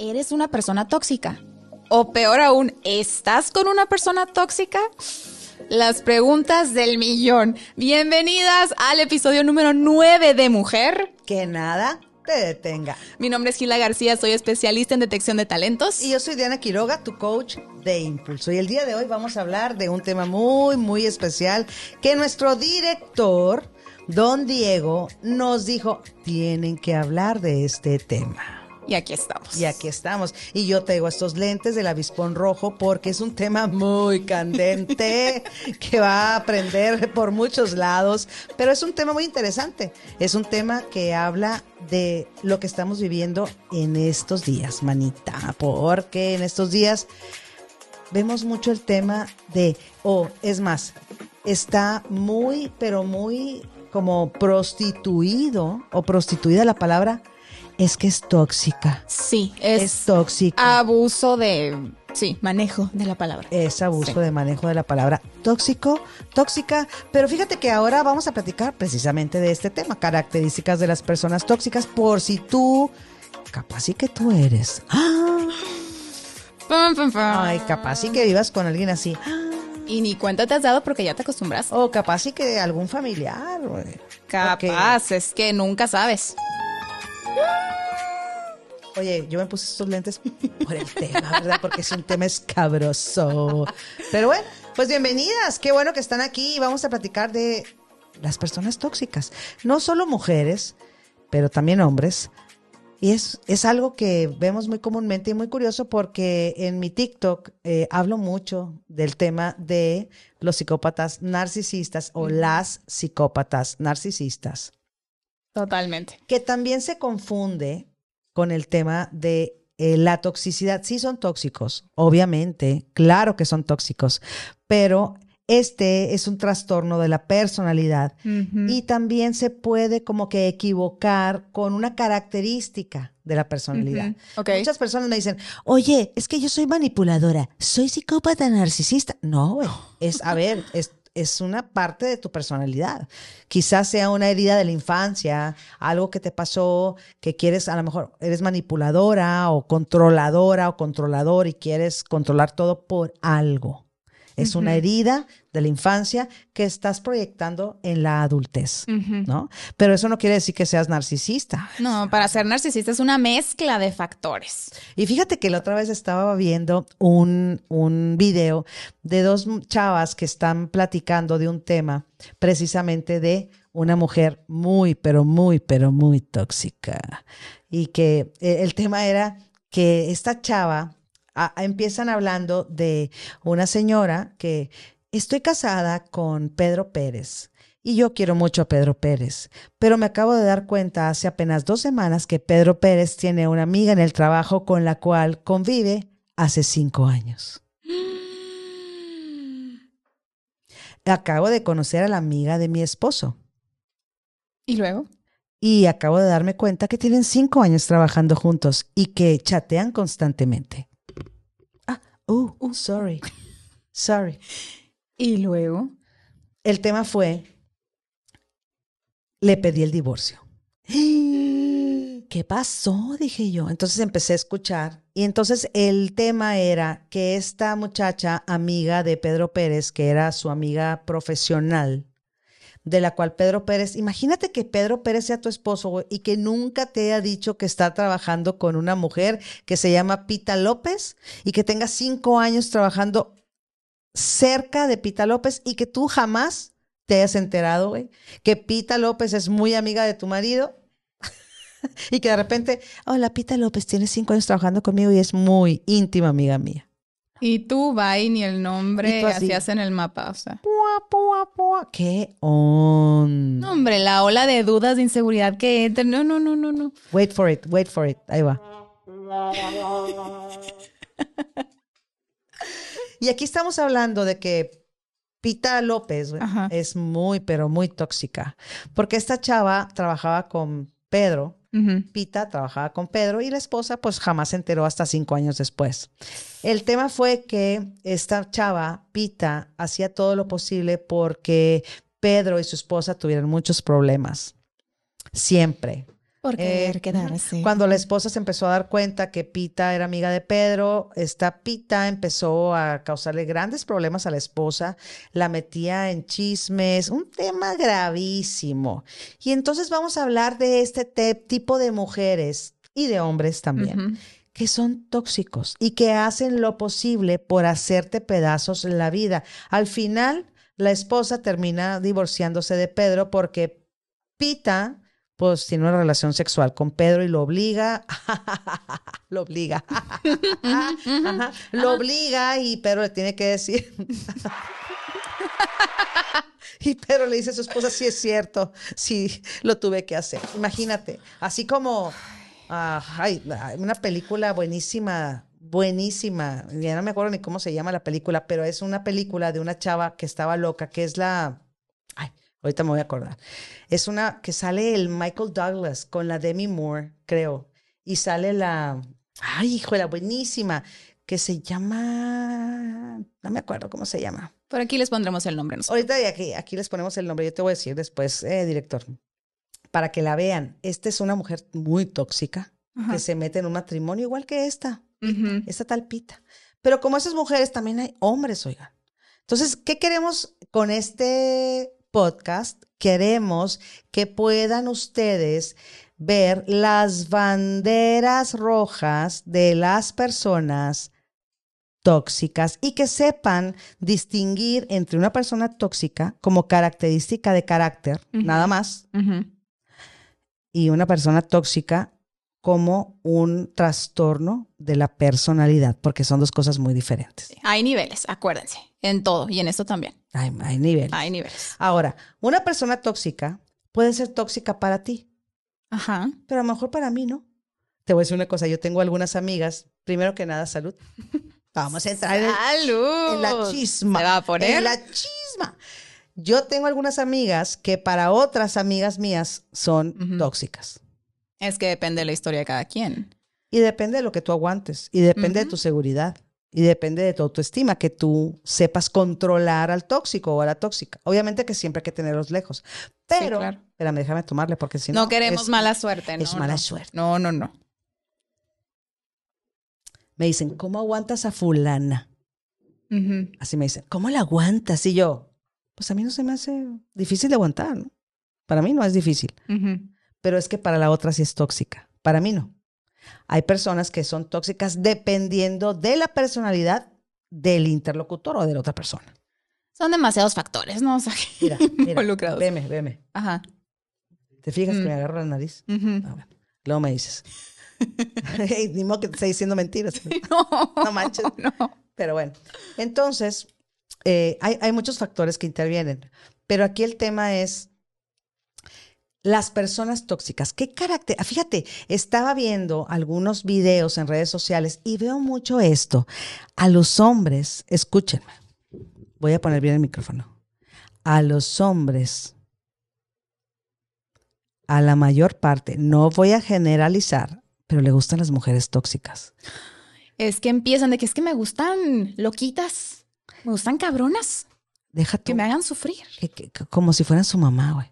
¿eres una persona tóxica? O peor aún, ¿estás con una persona tóxica? Las preguntas del millón. Bienvenidas al episodio número 9 de Mujer. Que nada te detenga. Mi nombre es Gila García, soy especialista en detección de talentos. Y yo soy Diana Quiroga, tu coach de impulso. Y el día de hoy vamos a hablar de un tema muy, muy especial que nuestro director, don Diego, nos dijo, tienen que hablar de este tema. Y aquí estamos. Y aquí estamos. Y yo tengo estos lentes del avispón rojo porque es un tema muy candente que va a aprender por muchos lados, pero es un tema muy interesante. Es un tema que habla de lo que estamos viviendo en estos días, manita, porque en estos días vemos mucho el tema de, o es más, está muy, pero muy como prostituido o prostituida la palabra es que es tóxica. Sí, es, Es tóxica. abuso de, sí, manejo de la palabra. Es abuso Sí. de manejo de la palabra tóxico, tóxica. Pero fíjate que ahora vamos a platicar precisamente de este tema, características de las personas tóxicas, por si tú, capaz sí que tú eres. ¡Ah! Pum, pum, pum. Ay, capaz sí que vivas con alguien así. Y ni cuenta te has dado porque ya te acostumbras. O capaz sí que algún familiar. Capaz, es que nunca sabes. Oye, yo me puse estos lentes por el tema, ¿verdad? Porque es un tema escabroso. Pero bueno, pues bienvenidas. Qué bueno que están aquí y vamos a platicar de las personas tóxicas. No solo mujeres, pero también hombres. Y es, es algo que vemos muy comúnmente y muy curioso porque en mi TikTok eh, hablo mucho del tema de los psicópatas narcisistas o las psicópatas narcisistas Totalmente. que también se confunde con el tema de eh, la toxicidad. Sí son tóxicos, obviamente, claro que son tóxicos, pero este es un trastorno de la personalidad y también se puede como que equivocar con una característica de la personalidad. Muchas personas me dicen, oye, es que yo soy manipuladora, soy psicópata narcisista. No, es, a ver, es, es una parte de tu personalidad. Quizás sea una herida de la infancia, algo que te pasó, que quieres, a lo mejor eres manipuladora o controladora o controlador y quieres controlar todo por algo. Es una herida de la infancia que estás proyectando en la adultez. ¿no? Pero eso no quiere decir que seas narcisista. No, para ser narcisista es una mezcla de factores. Y fíjate que la otra vez estaba viendo un, un video de dos chavas que están platicando de un tema precisamente de una mujer muy, pero muy, pero muy tóxica. Y que eh, el tema era que esta chava, a- a- empiezan hablando de una señora que estoy casada con Pedro Pérez. Y yo quiero mucho a Pedro Pérez, pero me acabo de dar cuenta hace apenas dos semanas que Pedro Pérez tiene una amiga en el trabajo con la cual convive hace cinco años. Acabo de conocer a la amiga de mi esposo ¿Y luego? y acabo de darme cuenta que tienen cinco años trabajando juntos y que chatean constantemente. Oh, oh, sorry, sorry. ¿Y luego? El tema fue, le pedí el divorcio. ¿Qué pasó? Dije yo. Entonces empecé a escuchar y entonces el tema era que esta muchacha amiga de Pedro Pérez, que era su amiga profesional, de la cual Pedro Pérez, imagínate que Pedro Pérez sea tu esposo y que nunca te haya dicho que está trabajando con una mujer que se llama Pita López y que tenga cinco años trabajando cerca de Pita López y que tú jamás te hayas enterado, güey, que Pita López es muy amiga de tu marido y que de repente, hola, Pita López tiene cinco años trabajando conmigo y es muy íntima amiga mía. Y tú, y ni el nombre hacías en el mapa, o sea. Pua, pua, pua. ¿Qué on? No, hombre, la ola de dudas, de inseguridad que entra. No, no, no, no, no. Wait for it, wait for it. Ahí va. y aquí estamos hablando de que Pita López Ajá. es muy, pero muy tóxica. Porque esta chava trabajaba con Pedro. Pita trabajaba con Pedro y la esposa pues jamás se enteró hasta cinco años después. El tema fue que esta chava, Pita, hacía todo lo posible porque Pedro y su esposa tuvieran muchos problemas. Siempre. Por querer Eh, quedarse. Cuando la esposa se empezó a dar cuenta que Pita era amiga de Pedro, esta Pita empezó a causarle grandes problemas a la esposa, la metía en chismes, un tema gravísimo. Y entonces vamos a hablar de este te- tipo de mujeres y de hombres también, que son tóxicos y que hacen lo posible por hacerte pedazos en la vida. Al final, la esposa termina divorciándose de Pedro porque Pita pues tiene una relación sexual con Pedro y lo obliga, lo obliga, lo obliga y Pedro le tiene que decir. Y Pedro le dice a su esposa, sí es cierto, sí, lo tuve que hacer. Imagínate, así como ah, una película buenísima, buenísima, ya no me acuerdo ni cómo se llama la película, pero es una película de una chava que estaba loca, que es la, ahorita me voy a acordar, es una que sale el Michael Douglas con la Demi Moore, creo, y sale la, ay, híjole, buenísima, que se llama, no me acuerdo cómo se llama. Por aquí les pondremos el nombre. nosotros. Ahorita aquí, aquí les ponemos el nombre, yo te voy a decir después, eh, director, para que la vean. Esta es una mujer muy tóxica Ajá. que se mete en un matrimonio igual que esta, esta tal Pita. Pero como esas mujeres, también hay hombres, oigan. Entonces, ¿qué queremos con este podcast? Queremos que puedan ustedes ver las banderas rojas de las personas tóxicas y que sepan distinguir entre una persona tóxica como característica de carácter, nada más, y una persona tóxica como un trastorno de la personalidad, porque son dos cosas muy diferentes. Hay niveles, acuérdense, en todo y en esto también. Hay, hay niveles. Hay niveles. Ahora, una persona tóxica puede ser tóxica para ti, Ajá. pero a lo mejor para mí no. Te voy a decir una cosa, yo tengo algunas amigas, primero que nada, salud. Vamos a entrar en, ¡Salud! en la chisma. ¿Se va a poner? En la chisma. Yo tengo algunas amigas que para otras amigas mías son tóxicas. Es que depende de la historia de cada quien. Y depende de lo que tú aguantes, y depende de tu seguridad, y depende de tu autoestima, que tú sepas controlar al tóxico o a la tóxica. Obviamente que siempre hay que tenerlos lejos. Pero, claro. espérame, déjame tomarle porque si no. no queremos es- mala suerte, ¿no? es mala no. suerte. No, no, no. Me dicen, ¿cómo aguantas a fulana? Así me dicen, ¿cómo la aguantas? Y yo, pues a mí no se me hace difícil de aguantar, ¿no? Para mí no es difícil. Pero es que para la otra sí es tóxica. Para mí no. Hay personas que son tóxicas dependiendo de la personalidad del interlocutor o de la otra persona. Son demasiados factores, ¿no? O sea, Mira, mira, Involucrados. veme, veme. Ajá. ¿Te fijas que Mm. me agarro la nariz? Ah, bueno. Luego me dices. Ni modo que te esté diciendo mentiras. No, No manches. no. Pero bueno, entonces, eh, hay, hay muchos factores que intervienen, pero aquí el tema es las personas tóxicas. ¿Qué carácter? ah, Fíjate, estaba viendo algunos videos en redes sociales y veo mucho esto. A los hombres, escúchenme, voy a poner bien el micrófono. A los hombres, a la mayor parte, no voy a generalizar, pero le gustan las mujeres tóxicas. Es que empiezan de que es que me gustan loquitas, me gustan cabronas, Deja tú, que me hagan sufrir. que- que- que- como si fueran su mamá, güey.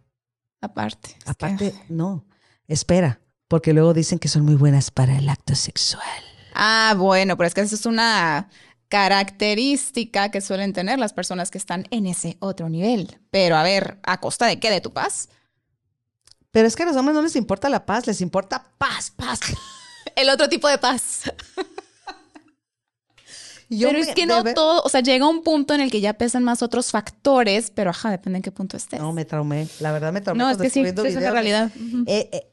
Aparte. que- Aparte, no, espera, porque luego dicen que son muy buenas para el acto sexual. Ah, bueno, pero es que eso es una característica que suelen tener las personas que están en ese otro nivel. Pero a ver, ¿a costa de qué? ¿De tu paz? Pero es que a los hombres no les importa la paz, les importa paz, paz. El otro tipo de paz. Yo pero me- es que no todo, o sea, llega un punto en el que ya pesan más otros factores, pero ajá, depende en qué punto estés. No, me traumé, la verdad me traumé. No, es que sí, es realidad. Eh, eh,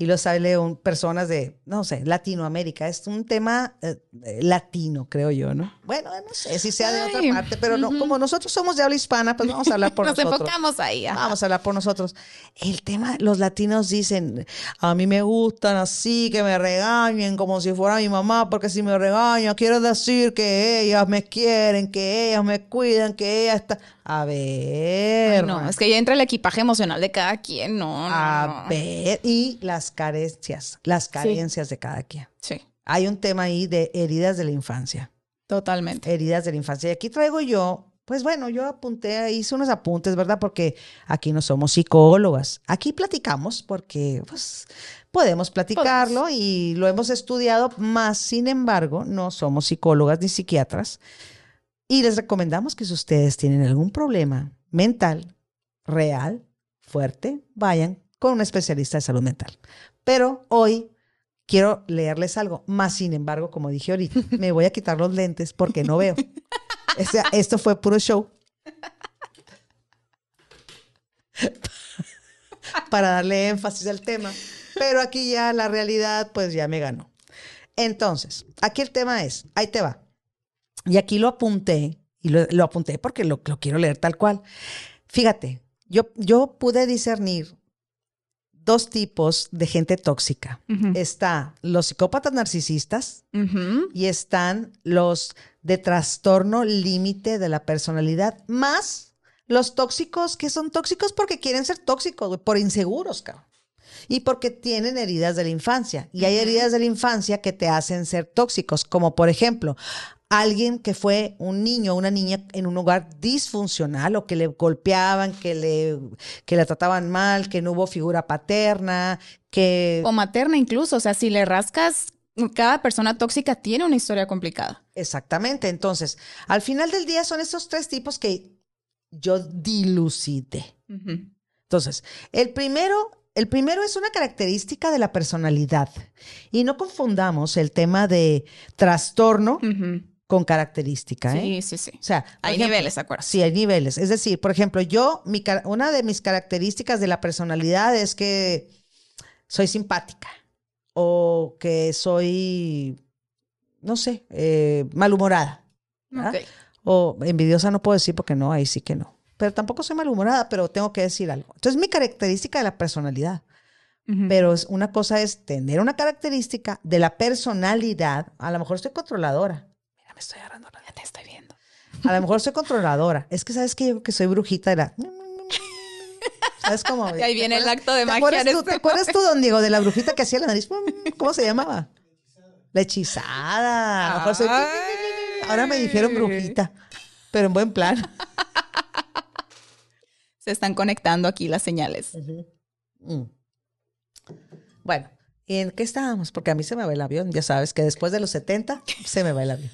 y lo sale un, personas de, no sé, Latinoamérica. Es un tema eh, eh, latino, creo yo, ¿no? Bueno, no sé si sea de Ay, otra parte, pero no, como nosotros somos de habla hispana, pues vamos a hablar por Nos nosotros. enfocamos ahí. ajá. Vamos a hablar por nosotros. El tema, los latinos dicen, a mí me gustan así, que me regañen como si fuera mi mamá, porque si me regañan, quiere decir que ellas me quieren, que ellas me cuidan, que ellas están... A ver, No, es que ya entra el equipaje emocional de cada quien, no, a no. ver. Y las carencias, las carencias de cada quien. Sí, Hay un tema ahí de heridas de la infancia. totalmente. Heridas de la infancia. Y aquí traigo yo, Pues bueno, yo apunté, hice unos apuntes, ¿verdad? Porque aquí no somos psicólogas. Aquí platicamos porque pues, podemos platicarlo y lo hemos estudiado, más sin embargo, no somos psicólogas ni psiquiatras. Y les recomendamos que si ustedes tienen algún problema mental, real, fuerte, vayan con un especialista de salud mental. Pero hoy quiero leerles algo. Más sin embargo, como dije ahorita, me voy a quitar los lentes porque no veo. O sea, esto fue puro show. Para darle énfasis al tema. Pero aquí ya la realidad, pues ya me ganó. Entonces, aquí el tema es, ahí te va. Y aquí lo apunté, y lo, apunté porque lo, lo, quiero leer tal cual. Fíjate, yo, yo pude discernir dos tipos de gente tóxica. Está los psicópatas narcisistas y están los de trastorno límite de la personalidad, más los tóxicos que son tóxicos porque quieren ser tóxicos, por inseguros, cabrón. Y porque tienen heridas de la infancia. Y hay heridas de la infancia que te hacen ser tóxicos, como por ejemplo, alguien que fue un niño o una niña en un hogar disfuncional o que le golpeaban, que le, que la trataban mal, que no hubo figura paterna, que... O materna incluso, o sea, si le rascas, cada persona tóxica tiene una historia complicada. Exactamente, entonces, al final del día son esos tres tipos que yo dilucidé. Entonces, el primero el primero es una característica de la personalidad. Y no confundamos el tema de trastorno con característica. ¿eh? Sí, sí, sí. O sea, hay niveles, ¿acuerdas? Sí, hay niveles. Es decir, por ejemplo, yo, mi, una de mis características de la personalidad es que soy simpática o que soy, no sé, eh, malhumorada. O envidiosa no puedo decir porque no, ahí sí que no. Pero tampoco soy malhumorada, pero tengo que decir algo. Entonces, mi característica de la personalidad. Pero una cosa es tener una característica de la personalidad. A lo mejor estoy controladora estoy agarrando ya te estoy viendo. A lo mejor soy controladora. Es que sabes que yo que soy brujita de la. ¿Sabes cómo? Y ahí viene el acto de magia. Acuerdas tú, ¿Te acuerdas tú, don Diego, de la brujita que hacía la nariz? ¿Cómo se llamaba? La hechizada. Ahora me dijeron brujita, pero en buen plan. Se están conectando aquí las señales. Mm. Bueno, ¿y en qué estábamos? Porque a mí se me va el avión. Ya sabes que después de los 70 se me va el avión.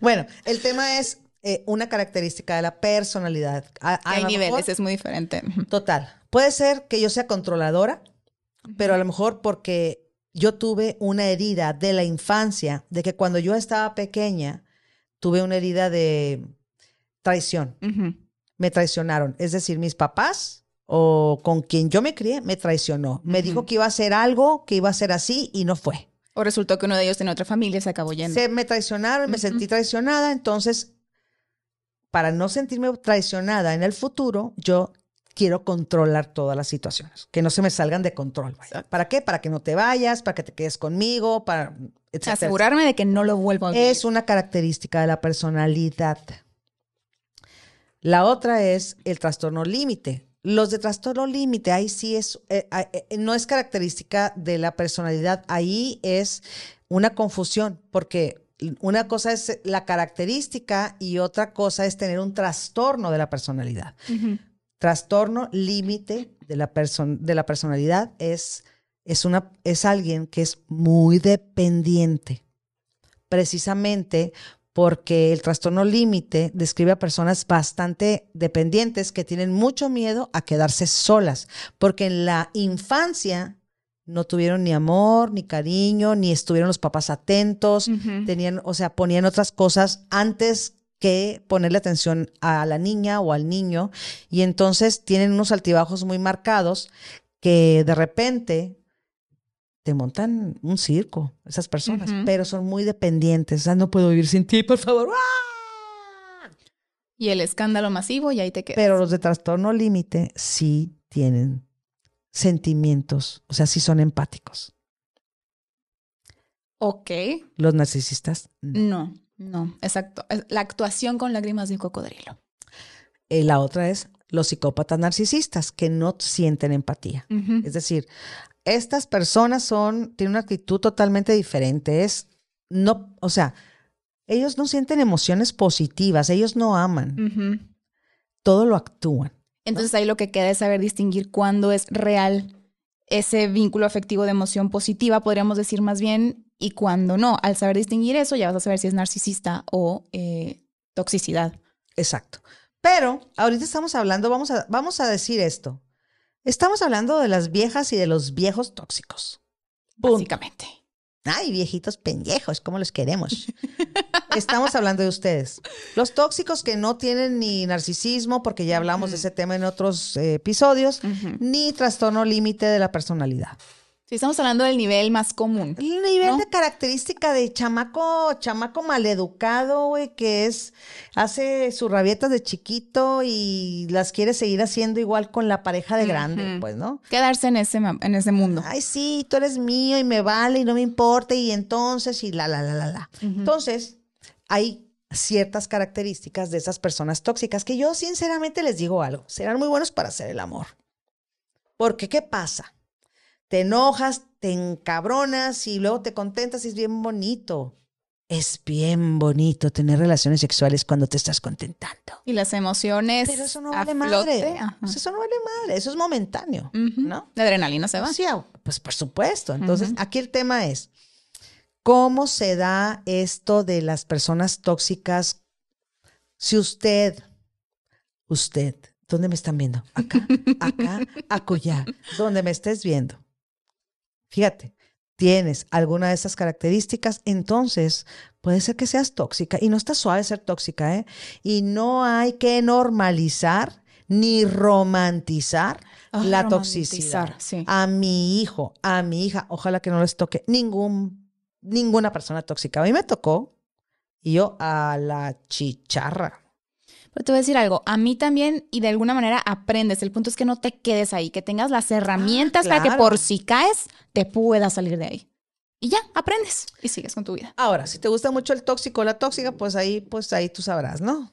Bueno, el tema es eh, una característica de la personalidad. Hay niveles, es muy diferente. Total. Puede ser que yo sea controladora, pero a lo mejor porque yo tuve una herida de la infancia, de que cuando yo estaba pequeña, tuve una herida de traición. Me traicionaron. Es decir, mis papás o con quien yo me crié me traicionó. Me dijo que iba a hacer algo, que iba a ser así y no fue. O resultó que uno de ellos tenía otra familia y se acabó yendo. Se me traicionaron, me sentí traicionada, entonces, para no sentirme traicionada en el futuro, yo quiero controlar todas las situaciones, que no se me salgan de control. ¿Para qué? Para que no te vayas, para que te quedes conmigo, para asegurarme de que no lo vuelvo a Es una característica de la personalidad. La otra es el trastorno límite. Los de trastorno límite, ahí sí es, eh, eh, no es característica de la personalidad, ahí es una confusión, porque una cosa es la característica y otra cosa es tener un trastorno de la personalidad. Trastorno límite de, la de la personalidad es, es, una, es alguien que es muy dependiente, precisamente porque el trastorno límite describe a personas bastante dependientes que tienen mucho miedo a quedarse solas, porque en la infancia no tuvieron ni amor, ni cariño, ni estuvieron los papás atentos, tenían, o sea, ponían otras cosas antes que ponerle atención a la niña o al niño, y entonces tienen unos altibajos muy marcados que de repente te montan un circo, esas personas, pero son muy dependientes. O sea, no puedo vivir sin ti, por favor. ¡Ah! Y el escándalo masivo y ahí te quedas. Pero los de trastorno límite sí tienen sentimientos, o sea, sí son empáticos. Ok. Los narcisistas. No, no, exacto. La actuación con lágrimas de cocodrilo. Eh, la otra es los psicópatas narcisistas que no sienten empatía. Es decir, estas personas son, tienen una actitud totalmente diferente. Es no, o sea, Ellos no sienten emociones positivas, ellos no aman, todo lo actúan. Entonces ahí lo que queda es saber distinguir cuándo es real ese vínculo afectivo de emoción positiva, podríamos decir más bien, y cuándo no. Al saber distinguir eso, ya vas a saber si es narcisista o eh, toxicidad. Exacto. Pero ahorita estamos hablando, vamos a, vamos a decir esto. Estamos hablando de las viejas y de los viejos tóxicos. Básicamente. Ay, viejitos pendejos, ¿cómo los queremos? Estamos hablando de ustedes. Los tóxicos que no tienen ni narcisismo, porque ya hablamos de ese tema en otros eh, episodios, ni trastorno límite de la personalidad. Sí, estamos hablando del nivel más común. El nivel ¿No? de característica de chamaco, chamaco maleducado, güey, que es, hace sus rabietas de chiquito y las quiere seguir haciendo igual con la pareja de grande, pues, ¿no? Quedarse en ese, en ese mundo. Ay, sí, tú eres mío y me vale y no me importa y entonces y la, la, la, la, la. Entonces, hay ciertas características de esas personas tóxicas que yo sinceramente les digo algo, serán muy buenos para hacer el amor. Porque, ¿qué pasa? Te enojas, te encabronas y luego te contentas y es bien bonito. Es bien bonito tener relaciones sexuales cuando te estás contentando. Y las emociones. Pero eso no vale madre. Eso no vale madre. Eso es momentáneo. Ujú. ¿no? La adrenalina se va. Sí, ah, pues por supuesto. Entonces, aquí el tema es, ¿cómo se da esto de las personas tóxicas? Si usted, usted, ¿dónde me están viendo? Acá, acá, acullá, donde me estés viendo. Fíjate, tienes alguna de esas características, entonces puede ser que seas tóxica y no está suave ser tóxica, ¿eh? Y no hay que normalizar ni romantizar Ah, la romantizar, toxicidad. sí. A mi hijo, a mi hija, ojalá que no les toque ningún, ninguna persona tóxica. A mí me tocó y yo a la chicharra. Pero te voy a decir algo, a mí también y de alguna manera aprendes. El punto es que no te quedes ahí, que tengas las herramientas para que por si caes te puedas salir de ahí. Y ya, aprendes y sigues con tu vida. Ahora, si te gusta mucho el tóxico o la tóxica, pues ahí, pues ahí tú sabrás, ¿no?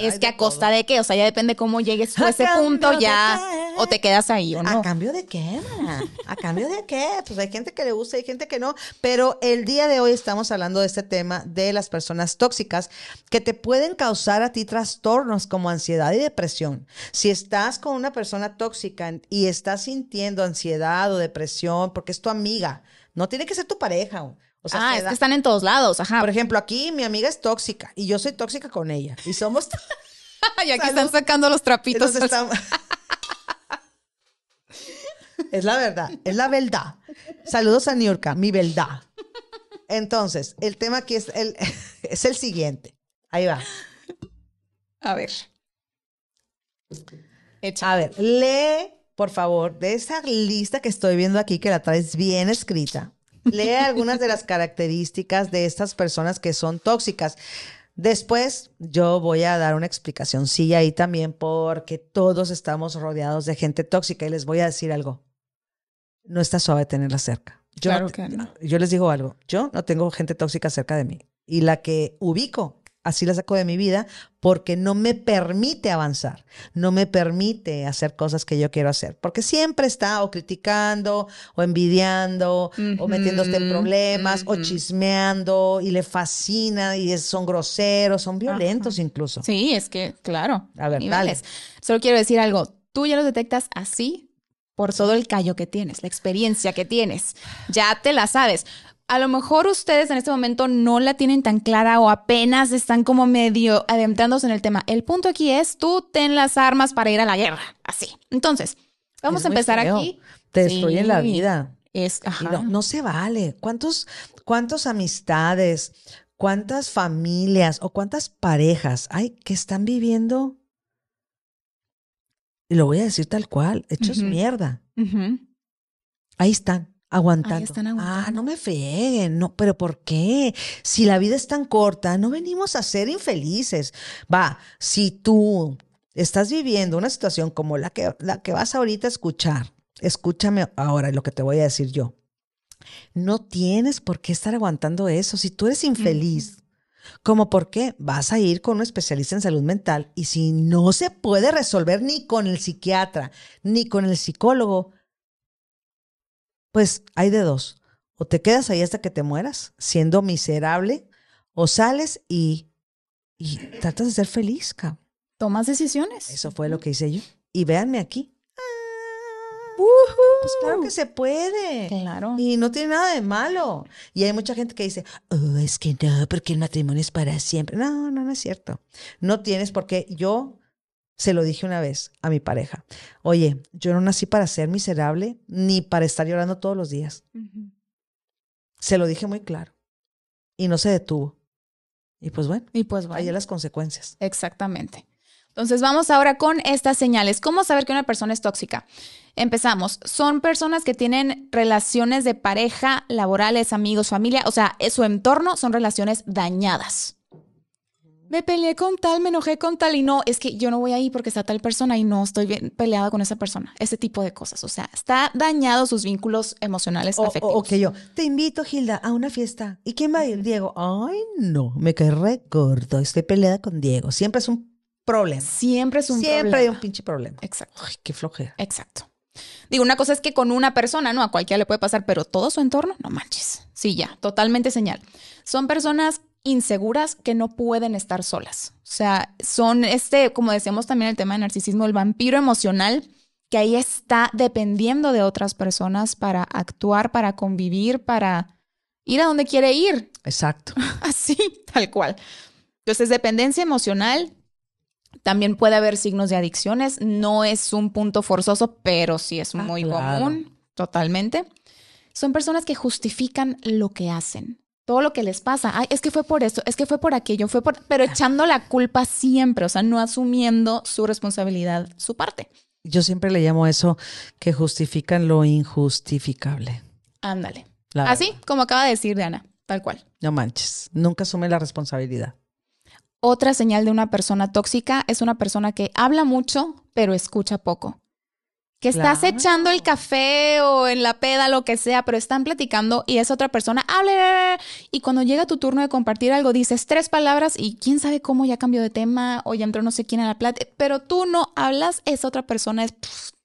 Es que a costa de qué, o sea, ya depende cómo llegues tú a A ese punto ya qué. o te quedas ahí o ¿A no. cambio de qué, mana? ¿A cambio de qué? Pues hay gente que le gusta hay gente que no. Pero el día de hoy estamos hablando de este tema de las personas tóxicas que te pueden causar a ti trastornos como ansiedad y depresión. Si estás con una persona tóxica y estás sintiendo ansiedad o depresión porque es tu amiga, no tiene que ser tu pareja. O sea, ah, es da- que están en todos lados, ajá. por ejemplo, aquí mi amiga es tóxica y yo soy tóxica con ella. Y somos... y aquí salud. están sacando los trapitos. Entonces estamos- es la verdad, es la verdad. Saludos a Niurka, mi verdad. Entonces, el tema aquí es el, es el siguiente. Ahí va. A ver. A ver, lee, por favor, de esa lista que estoy viendo aquí, que la traes bien escrita. Lee algunas de las características de estas personas que son tóxicas. Después yo voy a dar una explicación, sí, ahí también, porque todos estamos rodeados de gente tóxica y les voy a decir algo. No está suave tenerla cerca. Yo, Claro no que no. yo les digo algo, yo no tengo gente tóxica cerca de mí. Y la que ubico, así la saco de mi vida, porque no me permite avanzar, no me permite hacer cosas que yo quiero hacer, porque siempre está o criticando, o envidiando, o metiéndose en problemas, o chismeando, y le fascina, y es- son groseros, son violentos incluso. Sí, es que, claro. A ver, niveles. Solo quiero decir algo. Tú ya los detectas así por todo el callo que tienes, la experiencia que tienes. Ya te la sabes. A lo mejor ustedes en este momento no la tienen tan clara o apenas están como medio adentrándose en el tema. El punto aquí es tú ten las armas para ir a la guerra. Así. Entonces, vamos Es a empezar feo. aquí. Te destruyen la Sí. vida. Es, Y ajá. no, no se vale. ¿Cuántos, cuántas amistades, cuántas familias o cuántas parejas hay que están viviendo? Y lo voy a decir tal cual, hechos Ujú. mierda. Ahí están, aguantando. están Ah, no me frieguen, no, pero ¿por qué? Si la vida es tan corta, no venimos a ser infelices. Va, si tú estás viviendo una situación como la que, la que vas ahorita a escuchar, escúchame ahora lo que te voy a decir yo. No tienes por qué estar aguantando eso. Si tú eres infeliz, ¿cómo por qué? Vas a ir con un especialista en salud mental y si no se puede resolver ni con el psiquiatra ni con el psicólogo, pues hay de dos. O te quedas ahí hasta que te mueras, siendo miserable, O sales y, y tratas de ser feliz, cabrón. Tomas decisiones. Eso fue lo que hice yo. Y véanme aquí. Pues claro que se puede. Claro. Y no tiene nada de malo. Y hay mucha gente que dice, oh, es que no, porque el matrimonio es para siempre. No, no, no es cierto. No tienes porque yo se lo dije una vez a mi pareja. Oye, yo no nací para ser miserable ni para estar llorando todos los días. Se lo dije muy claro. Y no se detuvo. Y pues bueno, Y pues ahí vaya. las consecuencias. Exactamente. Entonces vamos ahora con estas señales. ¿Cómo saber que una persona es tóxica? Empezamos. Son personas que tienen relaciones de pareja, laborales, amigos, familia, o sea, su entorno son relaciones dañadas. Me peleé con tal, me enojé con tal y no, es que yo no voy ahí porque está tal persona y no estoy bien peleada con esa persona. Ese tipo de cosas. O sea, está dañado sus vínculos emocionales, O, afectivos. o que yo, te invito, Gilda, a una fiesta. ¿Y quién va a ir? Diego. Ay, no, me cae re gordo. Estoy peleada con Diego. Siempre es un problema. Siempre es un Siempre problema. hay un pinche problema. Exacto. Ay, qué flojera. Exacto. Digo, una cosa es que con una persona, ¿no? A cualquiera le puede pasar, pero todo su entorno, no manches. Sí, ya, totalmente señal. Son personas inseguras que no pueden estar solas. O sea, son este, como decíamos también el tema de narcisismo, el vampiro emocional que ahí está dependiendo de otras personas para actuar, para convivir, para ir a donde quiere ir. Exacto. Así, tal cual. Entonces, dependencia emocional. También puede haber signos de adicciones. No es un punto forzoso, pero sí es Ah, muy claro. común, totalmente. Son personas que justifican lo que hacen. Todo lo que les pasa. Ay, es que fue por esto, es que fue por aquello, fue por. Pero echando la culpa siempre, o sea, no asumiendo su responsabilidad, su parte. Yo siempre le llamo eso que justifican lo injustificable. Ándale. Así como acaba de decir Diana, tal cual. No manches. Nunca asume la responsabilidad. Otra señal de una persona tóxica es una persona que habla mucho, pero escucha poco. Que estás echando el café o en la peda, lo que sea, pero están platicando y esa otra persona habla. Y cuando llega tu turno de compartir algo, dices tres palabras y quién sabe cómo ya cambió de tema o ya entró no sé quién a la plática. Pero tú no hablas, esa otra persona es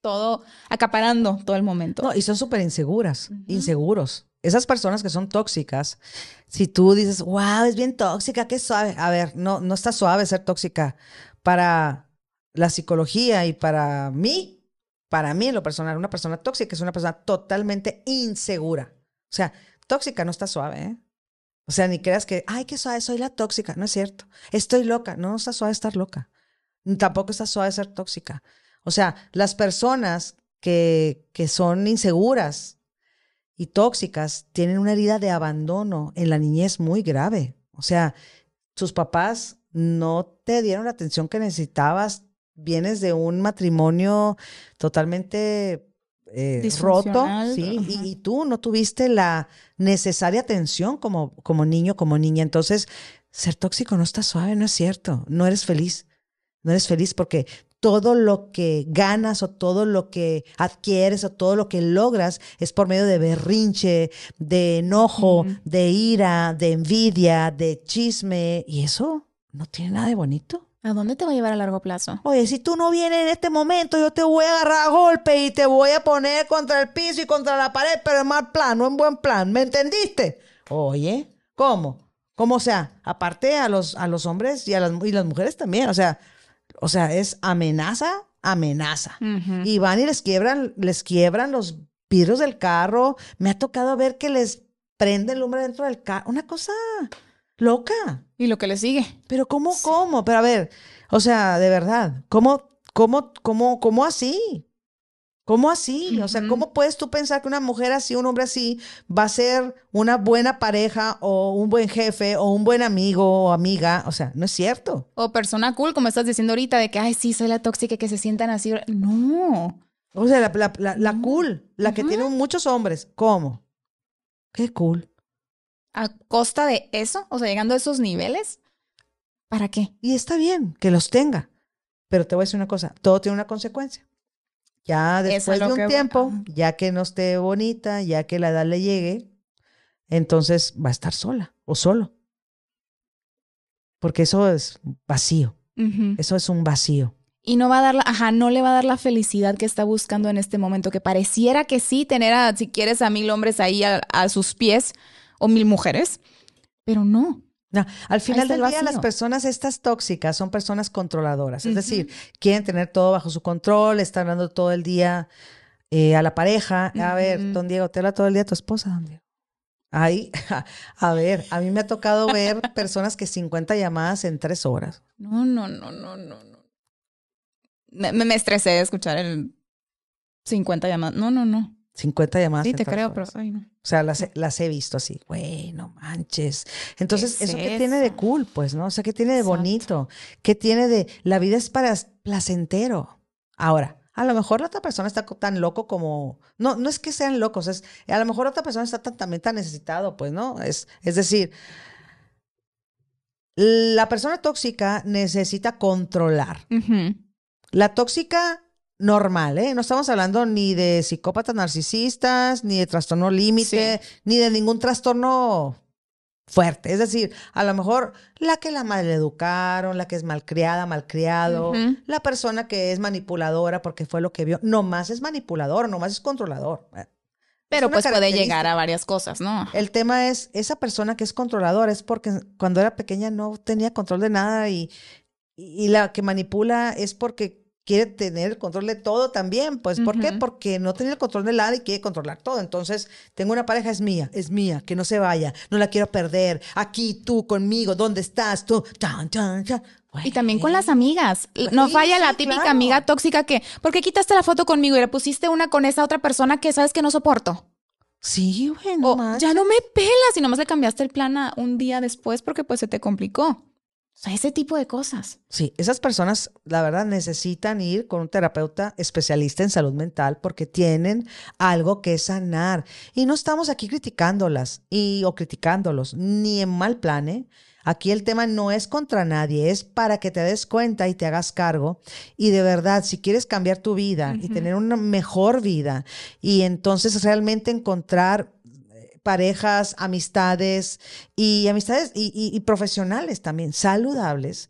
todo acaparando todo el momento. No, y son súper inseguras, inseguros. Esas personas que son tóxicas, si tú dices, wow, es bien tóxica, qué suave. A ver, no, no está suave ser tóxica. Para la psicología y para mí, para mí en lo personal, una persona tóxica es una persona totalmente insegura. O sea, tóxica no está suave, ¿eh? O sea, ni creas que, ay, qué suave, soy la tóxica. No es cierto. Estoy loca. No, no está suave estar loca. Tampoco está suave ser tóxica. O sea, las personas que, que son inseguras y tóxicas tienen una herida de abandono en la niñez muy grave. O sea, sus papás no te dieron la atención que necesitabas. Vienes de un matrimonio totalmente eh, roto, ¿sí? Y, y tú no tuviste la necesaria atención como, como niño, como niña. Entonces, ser tóxico no está suave, no es cierto. No eres feliz. No eres feliz porque todo lo que ganas o todo lo que adquieres o todo lo que logras es por medio de berrinche, de enojo, de ira, de envidia, de chisme. Y eso no tiene nada de bonito. ¿A dónde te va a llevar a largo plazo? Oye, si tú no vienes en este momento, yo te voy a agarrar a golpe y te voy a poner contra el piso y contra la pared, pero en mal plan, no en buen plan. ¿Me entendiste? Oye, ¿cómo? ¿Cómo sea? Aparte a los, a los hombres y a las, y las mujeres también. O sea, o sea, es amenaza, amenaza. Y van y les quiebran, les quiebran los vidrios del carro. Me ha tocado ver que les prenden lumbre dentro del carro. Una cosa loca. Y lo que le sigue. Pero ¿cómo, cómo? Pero a ver, o sea, de verdad, ¿cómo, cómo, cómo, cómo así? ¿Cómo así? O sea. ¿cómo puedes tú pensar que una mujer así, un hombre así, va a ser una buena pareja o un buen jefe o un buen amigo o amiga? O sea, no es cierto. O persona cool, como estás diciendo ahorita, de que, ay, sí, soy la tóxica, que se sientan así. No. O sea, la, la, la, cool, la que Ujú. tienen muchos hombres. ¿Cómo? Qué cool. A costa de eso, o sea, llegando a esos niveles, ¿para qué? Y está bien que los tenga. Pero te voy a decir una cosa, todo tiene una consecuencia. Ya después de un que tiempo, ya que no esté bonita, ya que la edad le llegue, entonces va a estar sola o solo. Porque eso es vacío, eso es un vacío. Y no va a dar la, ajá, no le va a dar la felicidad que está buscando en este momento, que pareciera que sí, tener a, si quieres, a mil hombres ahí a, a sus pies o mil mujeres, pero no. No, al final del el día, las personas estas tóxicas son personas controladoras. Es decir, quieren tener todo bajo su control, están dando todo el día eh, a la pareja. A ver, don Diego, te habla todo el día tu esposa, don Diego. Ay, a ver, a mí me ha tocado ver personas que 50 llamadas en tres horas. No, no, no, no, no, no. Me, me, me estresé de escuchar el 50 llamadas. No, no, no. 50 llamadas. Sí, te creo, pero horas. ay, no. O sea, las, he- las he visto así, güey, no manches. Entonces, ¿Qué es ¿eso qué tiene de eso? cool? Pues, ¿no? O sea, ¿qué tiene de Exacto. bonito? ¿Qué tiene de... La vida es para placentero. Ahora, a lo mejor la otra persona está tan loco como... No, no es que sean locos, es... A lo mejor otra persona está tan, también tan necesitado, pues, ¿no? Es, es decir, la persona tóxica necesita controlar. La tóxica normal, ¿eh? No estamos hablando ni de psicópatas narcisistas, ni de trastorno límite, ni de ningún trastorno fuerte. Es decir, a lo mejor la que la maleducaron, la que es malcriada, malcriado, Ujú. la persona que es manipuladora porque fue lo que vio, nomás es manipulador, nomás es controlador. Pero pues puede llegar a varias cosas, ¿no? El tema es, esa persona que es controladora es porque cuando era pequeña no tenía control de nada y, y la que manipula es porque quiere tener el control de todo también. Pues, ¿por qué? Porque no tenía el control de nada y quiere controlar todo. Entonces, tengo una pareja, es mía, es mía, que no se vaya, no la quiero perder. Aquí, tú, conmigo, ¿dónde estás? Tú, chan, chan, chan. Y también con las amigas. No Sí, falla la típica claro. amiga tóxica que, ¿por qué quitaste la foto conmigo y le pusiste una con esa otra persona que sabes que no soporto? Sí, güey, no O ya no me pelas y nomás le cambiaste el plan a un día después porque pues se te complicó. Sea, ese tipo de cosas. Sí, esas personas, la verdad, necesitan ir con un terapeuta especialista en salud mental porque tienen algo que sanar. Y no estamos aquí criticándolas y, o criticándolos, ni en mal plan, ¿eh? Aquí el tema no es contra nadie, es para que te des cuenta y te hagas cargo. Y de verdad, si quieres cambiar tu vida y tener una mejor vida y entonces realmente encontrar parejas, amistades y amistades y, y- y profesionales también, saludables,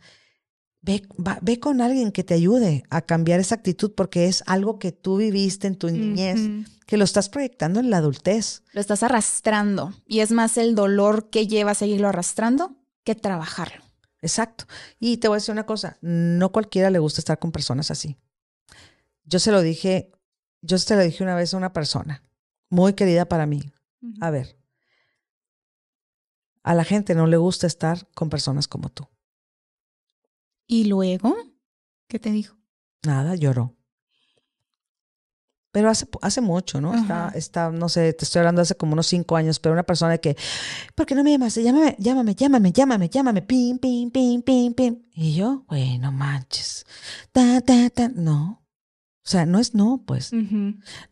ve, va- ve con alguien que te ayude a cambiar esa actitud porque es algo que tú viviste en tu niñez, que lo estás proyectando en la adultez. Lo estás arrastrando y es más el dolor que lleva a seguirlo arrastrando que trabajarlo. Exacto. Y te voy a decir una cosa, no cualquiera le gusta estar con personas así. Yo se lo dije, yo se lo dije una vez a una persona muy querida para mí. A ver, a la gente no le gusta estar con personas como tú. ¿Y luego? ¿Qué te dijo? Nada, lloró. Pero hace, hace mucho, ¿no? Está, está, no sé, te estoy hablando hace como unos cinco años, pero una persona que, ¿por qué no me llamaste? Llámame, llámame, llámame, llámame, llámame, pim, pim, pim, pim, pim. Y yo, güey, no manches. Ta, ta, ta. No. O sea, no es no, pues.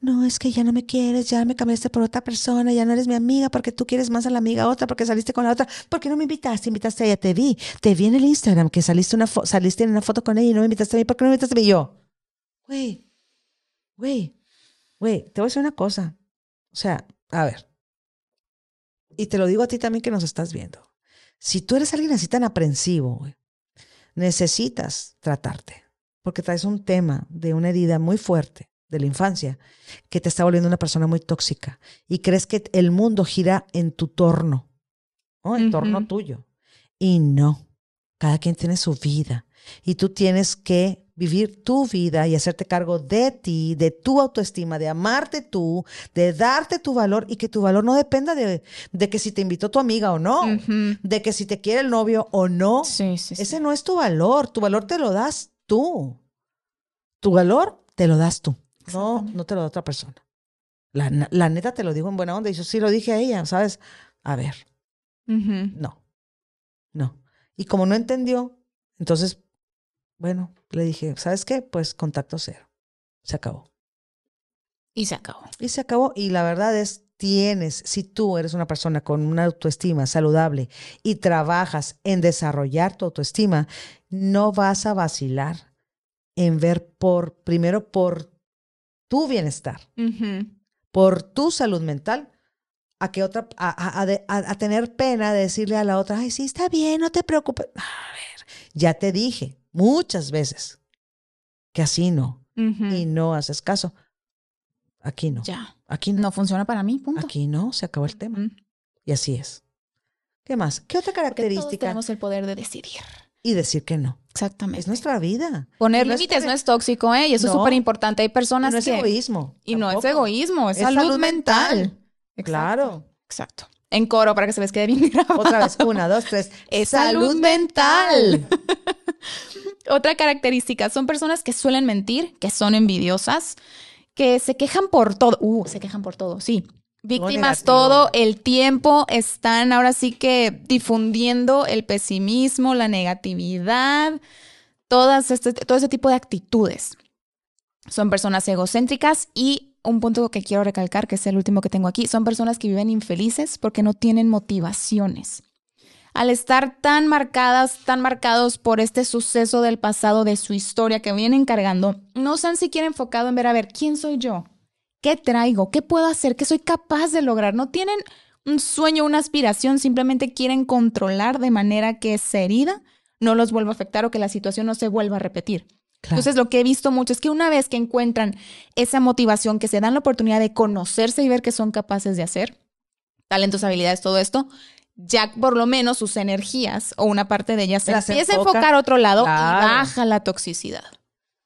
No, es que ya no me quieres, ya me cambiaste por otra persona, ya no eres mi amiga porque tú quieres más a la amiga otra, porque saliste con la otra. ¿Por qué no me invitaste? Invitaste a ella, te vi, te vi en el Instagram que saliste, una saliste en una foto con ella y no me invitaste a mí. ¿Por qué no me invitaste a mí? Yo, güey, güey, güey, te voy a decir una cosa. O sea, a ver. Y te lo digo a ti también que nos estás viendo. Si tú eres alguien así tan aprensivo, güey, necesitas tratarte. Porque traes un tema de una herida muy fuerte de la infancia que te está volviendo una persona muy tóxica y crees que el mundo gira en tu torno, ¿no? en torno tuyo. Y no, cada quien tiene su vida y tú tienes que vivir tu vida y hacerte cargo de ti, de tu autoestima, de amarte tú, de darte tu valor y que tu valor no dependa de, de que si te invitó tu amiga o no, de que si te quiere el novio o no. Sí, sí, sí. Ese no es tu valor, tu valor te lo das tú. Tu valor te lo das tú, no, no te lo da otra persona. La, la neta te lo digo en buena onda y yo sí lo dije a ella, ¿sabes? A ver, no, no. Y como no entendió, entonces, bueno, le dije, ¿sabes qué? Pues contacto cero. Se acabó. Y se acabó. Y se acabó. Y la verdad es, tienes, si tú eres una persona con una autoestima saludable y trabajas en desarrollar tu autoestima, no vas a vacilar en ver por, primero por tu bienestar, por tu salud mental, a que otra, a, a- a de- a- a tener pena de decirle a la otra, ay, sí, está bien, no te preocupes. A ver, ya te dije muchas veces que así no, y no haces caso. Aquí no, Ya. Aquí no. No funciona para mí, punto. Aquí no, se acabó el tema. Y así es. ¿Qué más? ¿Qué otra todos característica? tenemos el poder de decidir. Y decir que no. Exactamente. Es nuestra vida. Poner no límites que- no es tóxico, ¿eh? Y eso es súper importante. Hay personas no es que... egoísmo. Y no es egoísmo, es, Es salud, salud mental. mental. Exacto, Claro. Exacto. En coro para que se les quede bien grabado. Otra vez, una, dos, tres. Es salud mental. Otra característica, son personas que suelen mentir, que son envidiosas, que se quejan por todo. Uh, se quejan por todo, sí. Víctimas todo el tiempo, están ahora sí que difundiendo el pesimismo, la negatividad, todas este, todo ese tipo de actitudes. Son personas egocéntricas y un punto que quiero recalcar, que es el último que tengo aquí, son personas que viven infelices porque no tienen motivaciones al estar tan marcadas, tan marcados por este suceso del pasado de su historia que vienen cargando, no se han siquiera enfocado en ver, a ver, ¿quién soy yo? ¿Qué traigo? ¿Qué puedo hacer? ¿Qué soy capaz de lograr? No tienen un sueño, una aspiración, simplemente quieren controlar de manera que esa herida no los vuelva a afectar o que la situación no se vuelva a repetir. Claro. Entonces, lo que he visto mucho es que una vez que encuentran esa motivación, que se dan la oportunidad de conocerse y ver qué son capaces de hacer, talentos, habilidades, todo esto, ya por lo menos sus energías o una parte de ellas se Las empieza a enfoca. enfocar a otro lado Claro. y baja la toxicidad.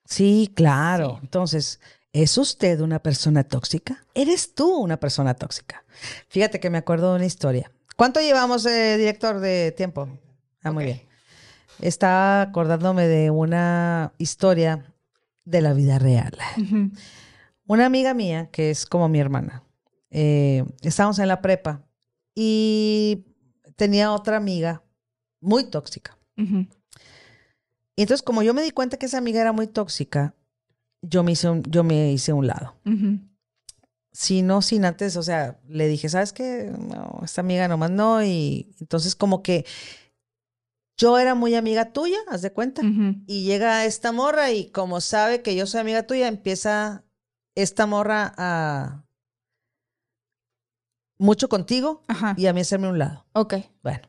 Sí, claro. Sí. Entonces, ¿es usted una persona tóxica? ¿Eres tú una persona tóxica? Fíjate que me acuerdo de una historia. ¿Cuánto llevamos, eh, director, de tiempo? Ah, muy bien. Estaba acordándome de una historia de la vida real. Una amiga mía, que es como mi hermana, eh, estábamos en la prepa y tenía otra amiga muy tóxica. Y entonces, como yo me di cuenta que esa amiga era muy tóxica, yo me hice un, yo me hice un lado. Si no, sin antes, o sea, le dije, ¿sabes qué? No, esta amiga nomás no. Y entonces, como que yo era muy amiga tuya, haz de cuenta. Y llega esta morra y como sabe que yo soy amiga tuya, empieza esta morra a mucho contigo Ajá. y a mí hacerme un lado. Ok. Bueno.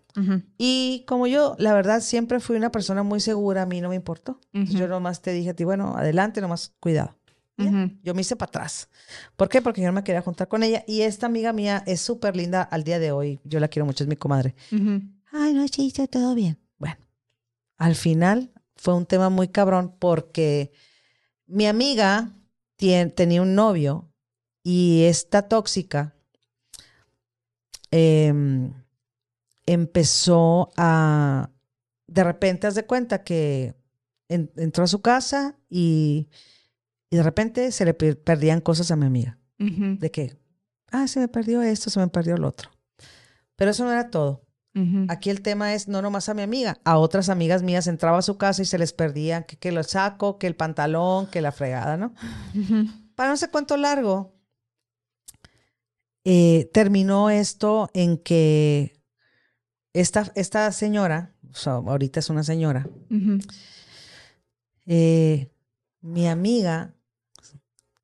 Y como yo, la verdad, siempre fui una persona muy segura, a mí no me importó. Yo nomás te dije a ti, bueno, adelante, nomás cuidado. Yo me hice para atrás. ¿Por qué? Porque yo no me quería juntar con ella. Y esta amiga mía es súper linda al día de hoy. Yo la quiero mucho, es mi comadre. Ay, no, está todo bien. Bueno, al final fue un tema muy cabrón porque mi amiga tenía un novio y esta tóxica em, empezó a, de repente, haz de cuenta que en- entró a su casa y, y de repente se le per- perdían cosas a mi amiga. De que, ah, se me perdió esto, se me perdió lo otro. Pero eso no era todo. Ujú. Aquí el tema es no nomás a mi amiga, a otras amigas mías entraba a su casa y se les perdía que, que el saco, que el pantalón, que la fregada, ¿no? Para no sé cuánto largo, eh, terminó esto en que esta, esta señora, o sea, ahorita es una señora, eh, mi amiga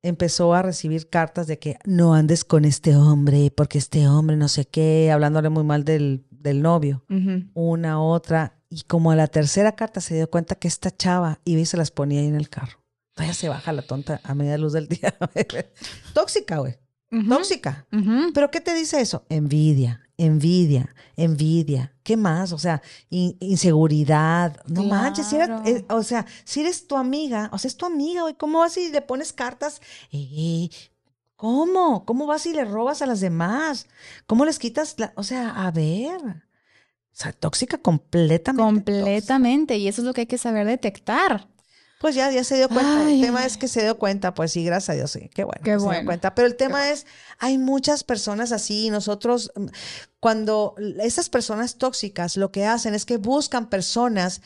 empezó a recibir cartas de que no andes con este hombre, porque este hombre no sé qué, hablándole muy mal del, del novio. Una, otra, y como a la tercera carta se dio cuenta que esta chava iba y se las ponía ahí en el carro. Todavía se baja la tonta a media luz del día. Tóxica, güey. Tóxica. ¿Pero qué te dice eso? Envidia, envidia, envidia. ¿Qué más? O sea, in- inseguridad. No manches, si era- eh, o sea, si eres tu amiga, o sea, es tu amiga, güey. ¿Cómo vas y le pones cartas? Eh, ¿Cómo? ¿Cómo vas y le robas a las demás? ¿Cómo les quitas la, o sea, a ver. O sea, tóxica completamente. tóxica. Completamente. Y eso es lo que hay que saber detectar. Pues ya, ya se dio cuenta. Ay. El tema es que se dio cuenta, pues sí, gracias a Dios, sí. Qué bueno. Qué que se dio bueno. cuenta. Pero el tema es, hay muchas personas así y nosotros, mm, cuando esas personas tóxicas lo que hacen es que buscan personas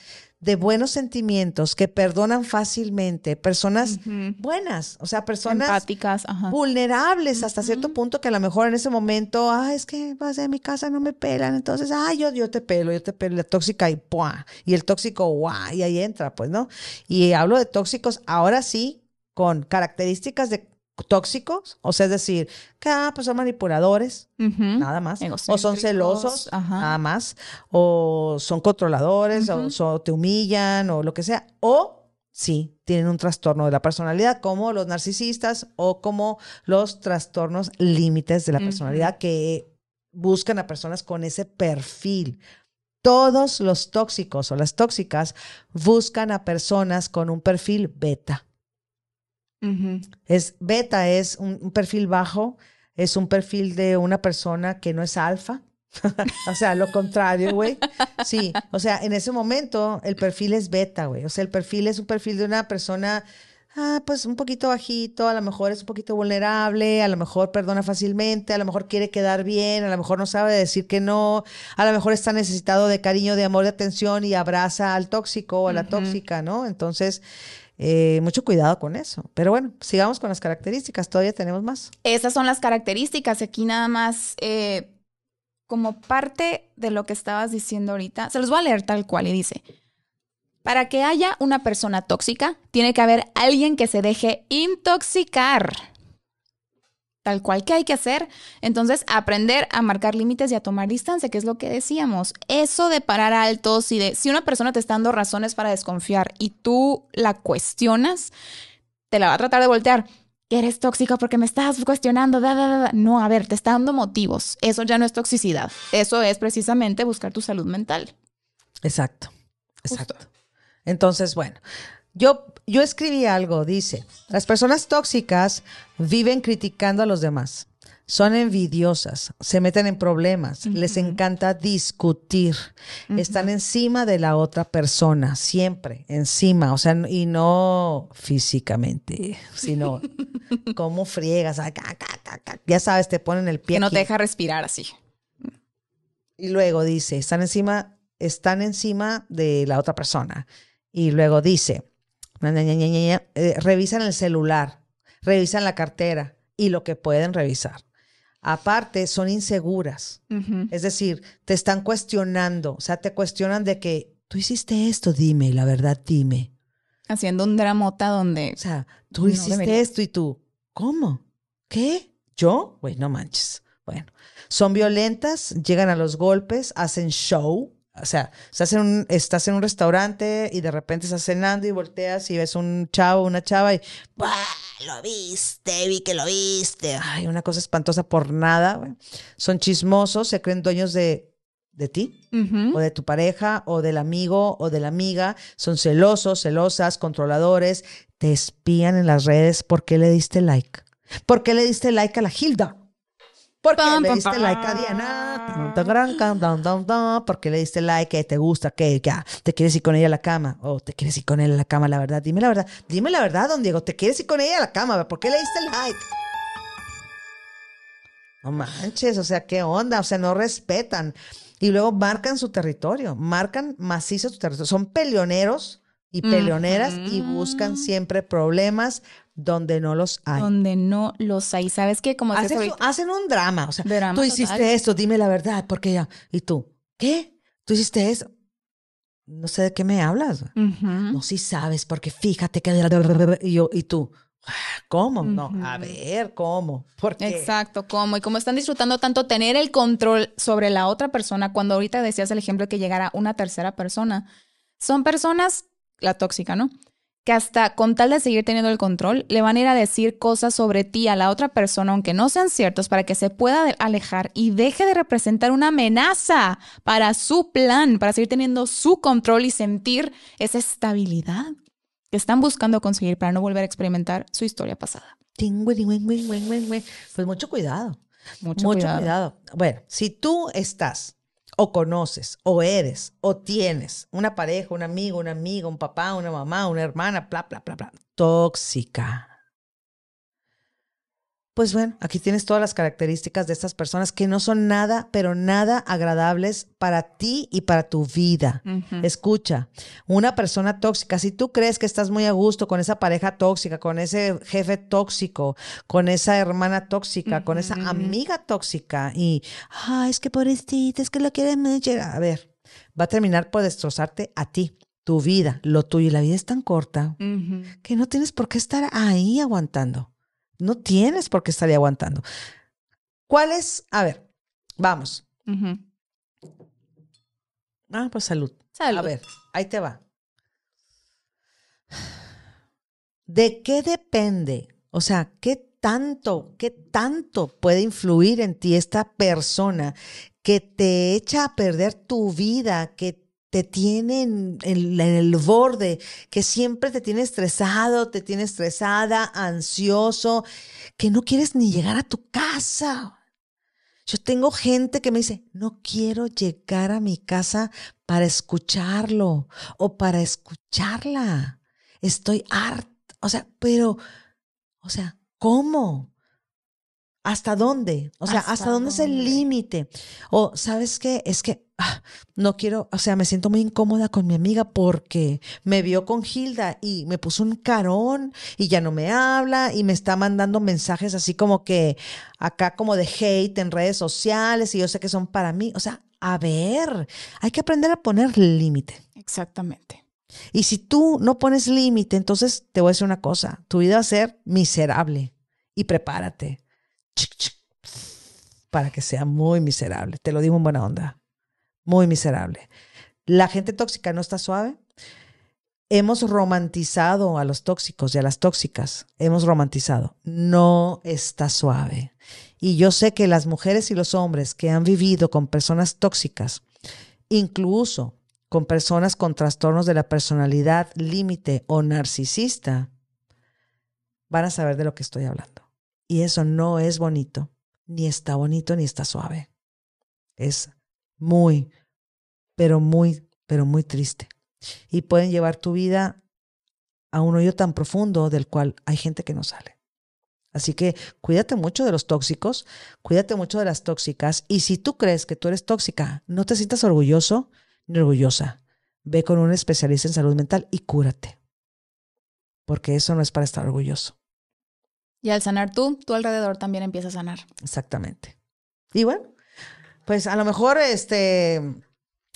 de buenos sentimientos, que perdonan fácilmente, personas buenas, o sea, personas Empáticas. Ajá. vulnerables hasta cierto punto que a lo mejor en ese momento, ah, es que vas de mi casa, no me pelan, entonces, ah, yo, yo te pelo, yo te pelo, la tóxica y ¡pua! y el tóxico, ¡guau! y ahí entra, pues, ¿no? Y hablo de tóxicos ahora sí, con características de tóxicos, o sea, es decir, que, ah, pues son manipuladores, nada más, o son celosos, ajá. nada más, o son controladores, o te humillan, o lo que sea, o sí, tienen un trastorno de la personalidad, como los narcisistas o como los trastornos límites de la personalidad, que buscan a personas con ese perfil. Todos los tóxicos o las tóxicas buscan a personas con un perfil beta. Es beta es un, un perfil bajo, es un perfil de una persona que no es alfa, o sea, lo contrario, güey. Sí, o sea, en ese momento el perfil es beta, güey. O sea, el perfil es un perfil de una persona, ah, pues un poquito bajito, a lo mejor es un poquito vulnerable, a lo mejor perdona fácilmente, a lo mejor quiere quedar bien, a lo mejor no sabe decir que no, a lo mejor está necesitado de cariño, de amor, de atención y abraza al tóxico o a la tóxica, ¿no? Entonces, eh, mucho cuidado con eso. Pero bueno, sigamos con las características, todavía tenemos más. Esas son las características. Aquí nada más, eh, como parte de lo que estabas diciendo ahorita, se los voy a leer tal cual y dice, para que haya una persona tóxica, tiene que haber alguien que se deje intoxicar. Tal cual que hay que hacer. Entonces, aprender a marcar límites y a tomar distancia, que es lo que decíamos. Eso de parar altos y de si una persona te está dando razones para desconfiar y tú la cuestionas, te la va a tratar de voltear. Que eres tóxico porque me estás cuestionando. No, a ver, te está dando motivos. Eso ya no es toxicidad. Eso es precisamente buscar tu salud mental. Exacto. Exacto. Entonces, bueno, yo, yo escribí algo, dice, las personas tóxicas viven criticando a los demás, son envidiosas, se meten en problemas, les encanta discutir, están encima de la otra persona, siempre, encima, o sea, y no físicamente, sino cómo friegas, ya sabes, te ponen el pie. Que no aquí. te deja respirar así. Y luego dice, están encima, están encima de la otra persona. Y luego dice, eh, revisan el celular, revisan la cartera y lo que pueden revisar. Aparte, son inseguras. Es decir, te están cuestionando, o sea, te cuestionan de que tú hiciste esto, dime, la verdad, dime. Haciendo un dramota donde... O sea, tú hiciste esto y tú, ¿cómo? ¿Qué? ¿Yo? Güey, no manches. Bueno, son violentas, llegan a los golpes, hacen show, o sea, estás en, un, estás en un restaurante y de repente estás cenando y volteas y ves un chavo, una chava y lo viste, vi que lo viste. Ay, una cosa espantosa por nada. Son chismosos, se creen dueños de, de ti o de tu pareja o del amigo o de la amiga. Son celosos, celosas, controladores. Te espían en las redes. ¿Por qué le diste like? ¿Por qué le diste like a la Hilda? ¿Por qué le diste like a Diana? ¿Por qué le diste like? que ¿Te gusta? ¿Qué? ¿Te quieres ir con ella a la cama? ¿O te quieres ir con él a la cama? La verdad, dime la verdad. Dime la verdad, don Diego. ¿Te quieres ir con ella a la cama? ¿Por qué le diste like? No manches, o sea, ¿qué onda? O sea, no respetan. Y luego marcan su territorio, marcan macizo su territorio. Son peleoneros y peleoneras y buscan siempre problemas, donde no los hay. Donde no los hay. ¿Sabes qué? Como hacen, hacen un drama. O sea, tú hiciste esto, dime la verdad, porque ya. ¿Y tú? ¿Qué? ¿Tú hiciste eso? No sé de qué me hablas. No, sí sabes, porque fíjate que. Y yo, y tú. ¿Cómo? No, a ver, ¿cómo? ¿Por qué? Exacto, ¿cómo? Y como están disfrutando tanto tener el control sobre la otra persona, cuando ahorita decías el ejemplo de que llegara una tercera persona, son personas, la tóxica, ¿no? que hasta con tal de seguir teniendo el control, le van a ir a decir cosas sobre ti a la otra persona, aunque no sean ciertos, para que se pueda alejar y deje de representar una amenaza para su plan, para seguir teniendo su control y sentir esa estabilidad que están buscando conseguir para no volver a experimentar su historia pasada. Pues mucho cuidado. Mucho, cuidado. cuidado. Bueno, si tú estás o conoces, o eres, o tienes una pareja, un amigo, una amiga, un papá, una mamá, una hermana, bla, bla, bla, bla, tóxica. Pues bueno, aquí tienes todas las características de estas personas que no son nada, pero nada agradables para ti y para tu vida. Escucha, una persona tóxica, si tú crees que estás muy a gusto con esa pareja tóxica, con ese jefe tóxico, con esa hermana tóxica, con esa amiga tóxica y, ah, es que pobrecita, es que lo quieren A ver, va a terminar por destrozarte a ti tu vida, lo tuyo. Y la vida es tan corta que no tienes por qué estar ahí aguantando. No tienes por qué estar aguantando. ¿Cuál es? A ver, vamos. Ah, pues salud. Salud. A ver, ahí te va. ¿De qué depende? O sea, ¿qué tanto, qué tanto puede influir en ti esta persona que te echa a perder tu vida, que te tiene en, el borde, que siempre te tiene estresado, te tiene estresada, ansioso, que no quieres ni llegar a tu casa. Yo tengo gente que me dice, no quiero llegar a mi casa para escucharlo o para escucharla. Estoy harta. O sea, pero, o sea, ¿cómo? ¿Hasta dónde? O sea, ¿hasta, dónde, es el límite? O, ¿sabes qué? Es que ah, no quiero, o sea, me siento muy incómoda con mi amiga porque me vio con Hilda y me puso un carón y ya no me habla y me está mandando mensajes así como que acá como de hate en redes sociales y yo sé que son para mí. O sea, a ver, hay que aprender a poner límite. Exactamente. Y si tú no pones límite, entonces te voy a decir una cosa, tu vida va a ser miserable y prepárate para que sea muy miserable. Te lo digo en buena onda. Muy miserable. La gente tóxica no está suave. Hemos romantizado a los tóxicos y a las tóxicas. Hemos romantizado. No está suave. Y yo sé que las mujeres y los hombres que han vivido con personas tóxicas, incluso con personas con trastornos de la personalidad límite o narcisista, van a saber de lo que estoy hablando. Y eso no es bonito, ni está bonito, ni está suave. Es muy, pero muy, pero muy triste. Y pueden llevar tu vida a un hoyo tan profundo del cual hay gente que no sale. Así que cuídate mucho de los tóxicos, cuídate mucho de las tóxicas. Y si tú crees que tú eres tóxica, no te sientas orgulloso ni orgullosa. Ve con un especialista en salud mental y cúrate. Porque eso no es para estar orgulloso. Y al sanar tú, tu alrededor también empieza a sanar. Exactamente. Y bueno, pues a lo mejor este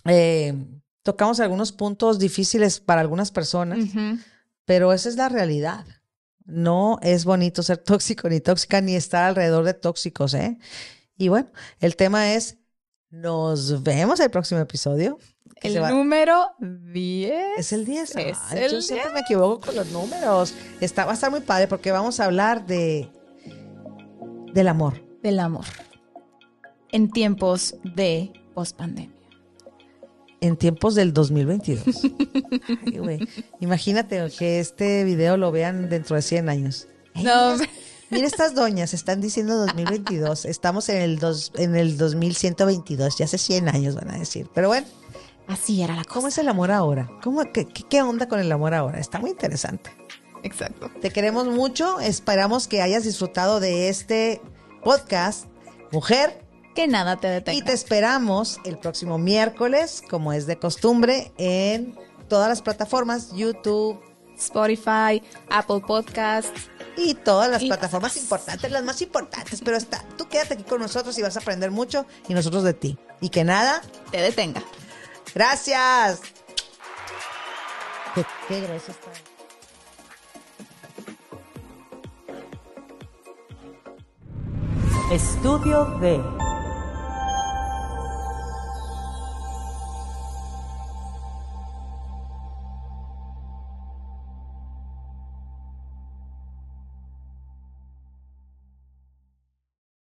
eh, tocamos algunos puntos difíciles para algunas personas, pero esa es la realidad. No es bonito ser tóxico ni tóxica ni estar alrededor de tóxicos, ¿eh? Y bueno, el tema es, nos vemos el próximo episodio. El número 10. Es el 10. yo siempre me equivoco con los números. Está, va a estar muy padre porque vamos a hablar de del amor. Del amor. En tiempos de pospandemia. En tiempos del 2022. Imagínate que este video lo vean dentro de 100 años. No. Mira, estas doñas están diciendo 2022. Estamos en el, dos, en el 2122. Ya hace 100 años van a decir. Pero bueno. Así era la cosa. ¿Cómo es el amor ahora? ¿Cómo, qué, qué, onda con el amor ahora? Está muy interesante. Exacto. Te queremos mucho. Esperamos que hayas disfrutado de este podcast. Mujer. Que nada te detenga. Y te esperamos el próximo miércoles, como es de costumbre, en todas las plataformas, YouTube, Spotify, Apple Podcasts. Y todas las plataformas importantes, las más importantes. Pero está, tú quédate aquí con nosotros y vas a aprender mucho y nosotros de ti. Y que nada te detenga. Gracias. Qué, qué gracias. Estudio B.